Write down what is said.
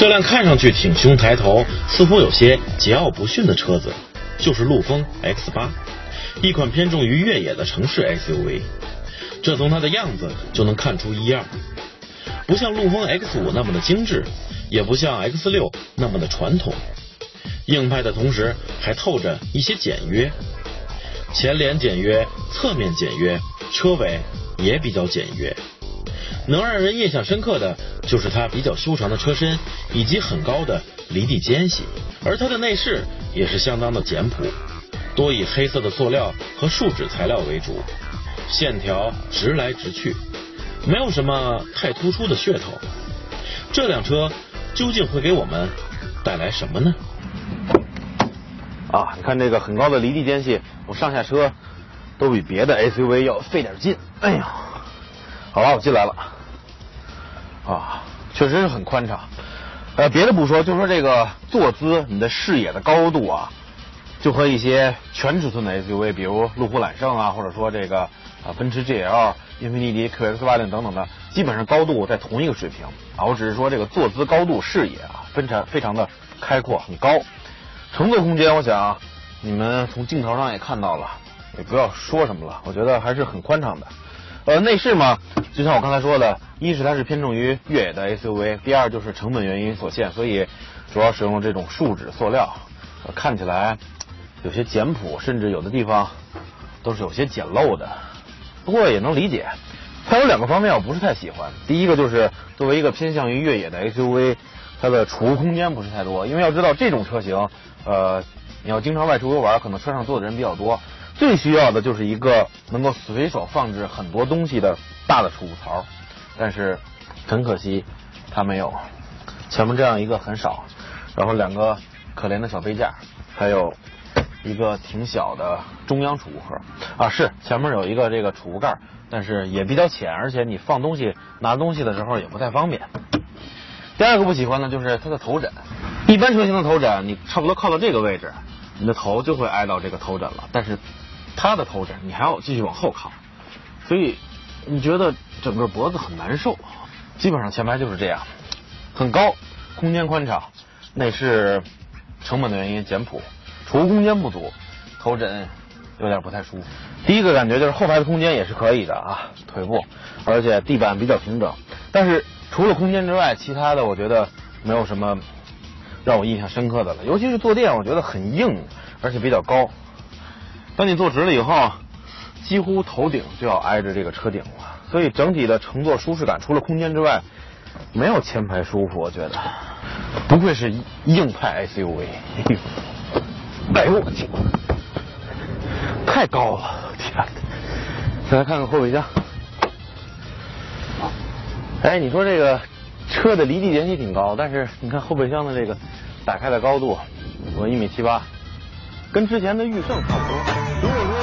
这辆看上去挺胸抬头、似乎有些桀骜不驯的车子，就是陆风 X 八，一款偏重于越野的城市 SUV。这从它的样子就能看出一二，不像陆风 X 五那么的精致，也不像 X 六那么的传统。硬派的同时还透着一些简约，前脸简约，侧面简约，车尾也比较简约。能让人印象深刻的就是它比较修长的车身以及很高的离地间隙，而它的内饰也是相当的简朴，多以黑色的塑料和树脂材料为主，线条直来直去，没有什么太突出的噱头。这辆车究竟会给我们带来什么呢？啊，你看这个很高的离地间隙，我上下车都比别的 SUV 要费点劲。哎呀，好了，我进来了。啊，确实是很宽敞。呃，别的不说，就说这个坐姿，你的视野的高度啊，就和一些全尺寸的 SUV，比如路虎揽胜啊，或者说这个啊奔驰 GL、英菲尼迪 QX80 等等的，基本上高度在同一个水平啊。我只是说这个坐姿高度、视野啊，非常非常的开阔，很高。乘坐空间，我想你们从镜头上也看到了，也不要说什么了，我觉得还是很宽敞的。呃，内饰嘛，就像我刚才说的，一是它是偏重于越野的 SUV，第二就是成本原因所限，所以主要使用这种树脂塑料，看起来有些简朴，甚至有的地方都是有些简陋的。不过也能理解，它有两个方面我不是太喜欢。第一个就是作为一个偏向于越野的 SUV，它的储物空间不是太多，因为要知道这种车型，呃，你要经常外出游玩，可能车上坐的人比较多。最需要的就是一个能够随手放置很多东西的大的储物槽，但是很可惜，它没有。前面这样一个很少，然后两个可怜的小杯架，还有一个挺小的中央储物盒啊，是前面有一个这个储物盖，但是也比较浅，而且你放东西拿东西的时候也不太方便。第二个不喜欢的就是它的头枕，一般车型的头枕你差不多靠到这个位置，你的头就会挨到这个头枕了，但是。它的头枕你还要继续往后靠，所以你觉得整个脖子很难受。基本上前排就是这样，很高，空间宽敞，内饰成本的原因简朴，储物空间不足，头枕有点不太舒服。第一个感觉就是后排的空间也是可以的啊，腿部，而且地板比较平整。但是除了空间之外，其他的我觉得没有什么让我印象深刻的了。尤其是坐垫，我觉得很硬，而且比较高。当你坐直了以后，几乎头顶就要挨着这个车顶了，所以整体的乘坐舒适感除了空间之外，没有前排舒服。我觉得，不愧是硬派 SUV。哎呦我去，太高了，天！再来看看后备箱。哎，你说这个车的离地间隙挺高，但是你看后备箱的这个打开的高度，我一米七八。跟之前的驭胜差不多。如果说